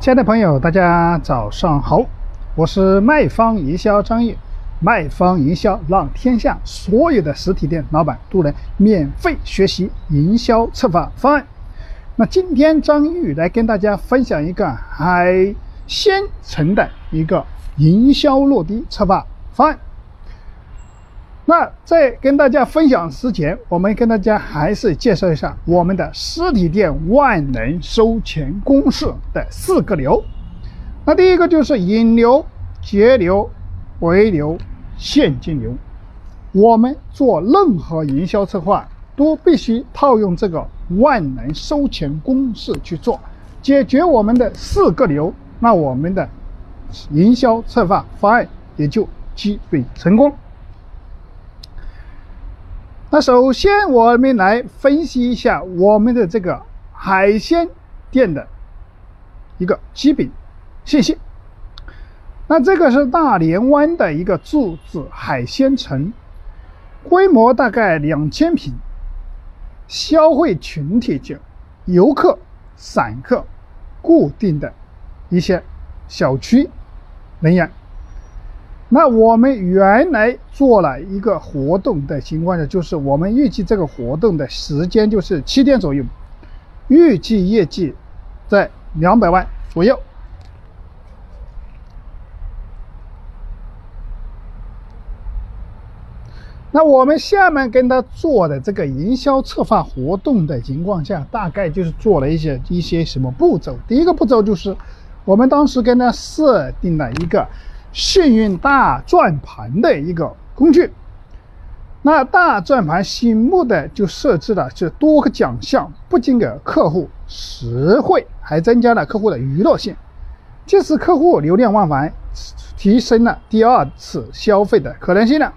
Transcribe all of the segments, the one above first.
亲爱的朋友，大家早上好，我是卖方营销张毅。卖方营销让天下所有的实体店老板都能免费学习营销策划方案。那今天张玉来跟大家分享一个海鲜城的一个营销落地策划方案。那在跟大家分享之前，我们跟大家还是介绍一下我们的实体店万能收钱公式的四个流。那第一个就是引流、截流、回流。现金流，我们做任何营销策划都必须套用这个万能收钱公式去做，解决我们的四个流，那我们的营销策划方案也就基本成功。那首先我们来分析一下我们的这个海鲜店的一个基本信息。那这个是大连湾的一个柱子海鲜城，规模大概两千平，消费群体就游客、散客，固定的一些小区人员。那我们原来做了一个活动的情况下，就是我们预计这个活动的时间就是七天左右，预计业绩在两百万左右。那我们下面跟他做的这个营销策划活动的情况下，大概就是做了一些一些什么步骤。第一个步骤就是，我们当时跟他设定了一个幸运大转盘的一个工具。那大转盘醒目的就设置了这多个奖项，不仅给客户实惠，还增加了客户的娱乐性，即使客户流量忘返，提升了第二次消费的可能性了。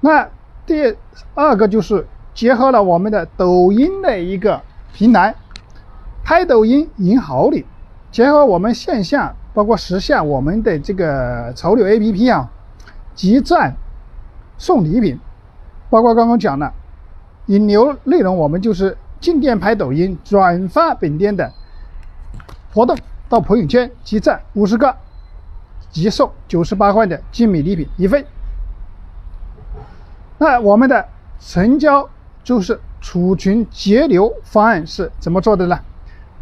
那第二个就是结合了我们的抖音的一个平台，拍抖音赢好礼，结合我们线下包括时下我们的这个潮流 APP 啊，集赞送礼品，包括刚刚讲的引流内容，我们就是进店拍抖音，转发本店的活动到朋友圈，集赞五十个，即送九十八块的精美礼品一份。那我们的成交就是储存节流方案是怎么做的呢？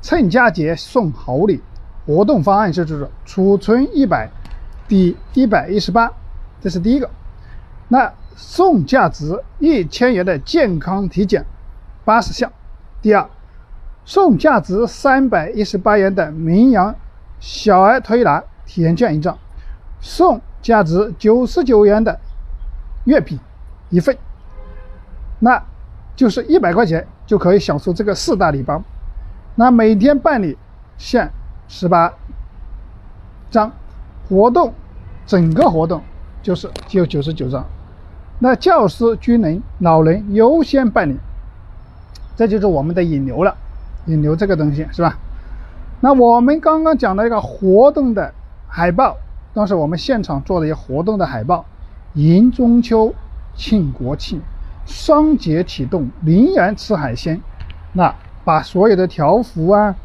趁佳节送好礼，活动方案是就是储存一百抵一百一十八，这是第一个。那送价值一千元的健康体检八十项。第二，送价值三百一十八元的名扬小儿推拿体验券一张，送价值九十九元的月饼。一份，那就是一百块钱就可以享受这个四大礼包。那每天办理限十八张活动，整个活动就是就九十九张。那教师、军人、老人优先办理，这就是我们的引流了。引流这个东西是吧？那我们刚刚讲的一个活动的海报，当时我们现场做的一个活动的海报，迎中秋。庆国庆，双节启动，零元吃海鲜。那把所有的条幅啊，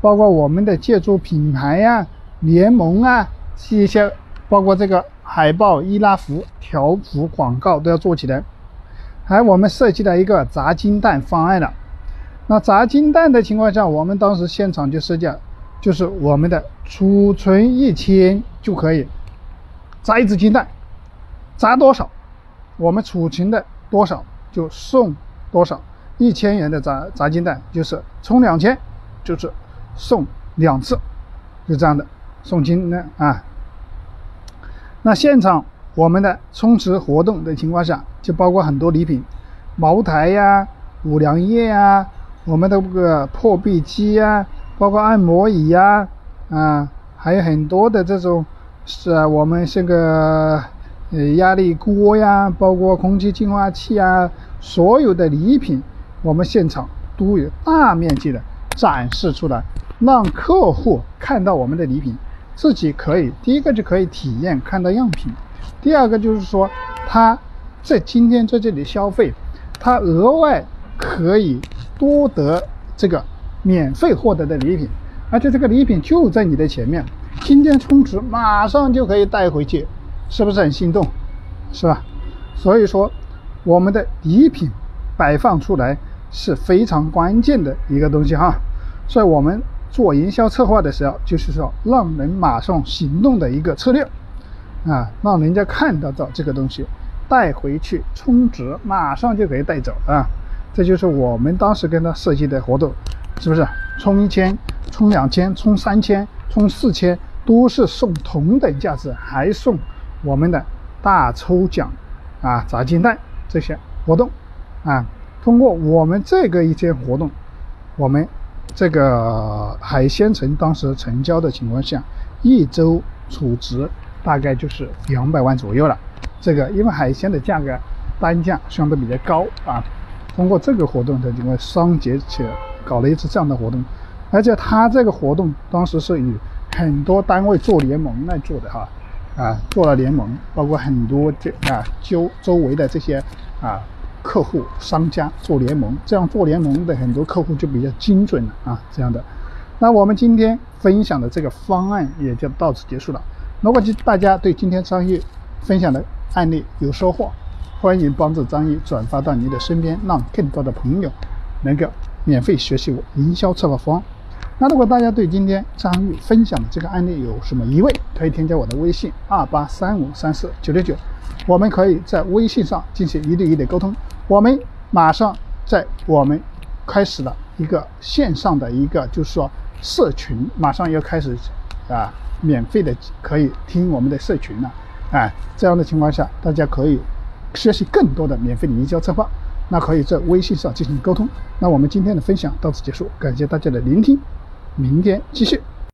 包括我们的借助品牌呀、联盟啊，一些包括这个海报、易拉服、条幅、广告都要做起来。还我们设计了一个砸金蛋方案了。那砸金蛋的情况下，我们当时现场就设计，就是我们的储存一千就可以砸一只金蛋，砸多少？我们储存的多少就送多少，一千元的砸砸金蛋就是充两千，就是送两次，就这样的送金呢啊。那现场我们的充值活动的情况下，就包括很多礼品，茅台呀、五粮液呀、我们的这个破壁机呀，包括按摩椅呀，啊，还有很多的这种是我们这个。压力锅呀，包括空气净化器啊，所有的礼品，我们现场都有大面积的展示出来，让客户看到我们的礼品，自己可以第一个就可以体验看到样品，第二个就是说他在今天在这里消费，他额外可以多得这个免费获得的礼品，而且这个礼品就在你的前面，今天充值马上就可以带回去，是不是很心动？是吧？所以说，我们的礼品摆放出来是非常关键的一个东西哈。所以我们做营销策划的时候，就是说让人马上行动的一个策略啊，让人家看得到这个东西，带回去充值，马上就可以带走啊。这就是我们当时跟他设计的活动，是不是？充一千。充两千、充三千、充四千，都是送同等价值，还送我们的大抽奖啊、砸金蛋这些活动啊。通过我们这个一些活动，我们这个海鲜城当时成交的情况下，一周储值大概就是两百万左右了。这个因为海鲜的价格单价相对比较高啊，通过这个活动的因为双节起搞了一次这样的活动。而且他这个活动当时是与很多单位做联盟来做的哈，啊，做了联盟，包括很多这啊周周围的这些啊客户商家做联盟，这样做联盟的很多客户就比较精准了啊，这样的。那我们今天分享的这个方案也就到此结束了。如果大家对今天张玉分享的案例有收获，欢迎帮助张玉转发到您的身边，让更多的朋友能够免费学习我营销策划方案。那如果大家对今天张玉分享的这个案例有什么疑问，可以添加我的微信二八三五三四九六九，我们可以在微信上进行一对一的沟通。我们马上在我们开始了一个线上的一个，就是说社群，马上要开始啊，免费的可以听我们的社群了。哎，这样的情况下，大家可以学习更多的免费的营销策划，那可以在微信上进行沟通。那我们今天的分享到此结束，感谢大家的聆听。明天继续。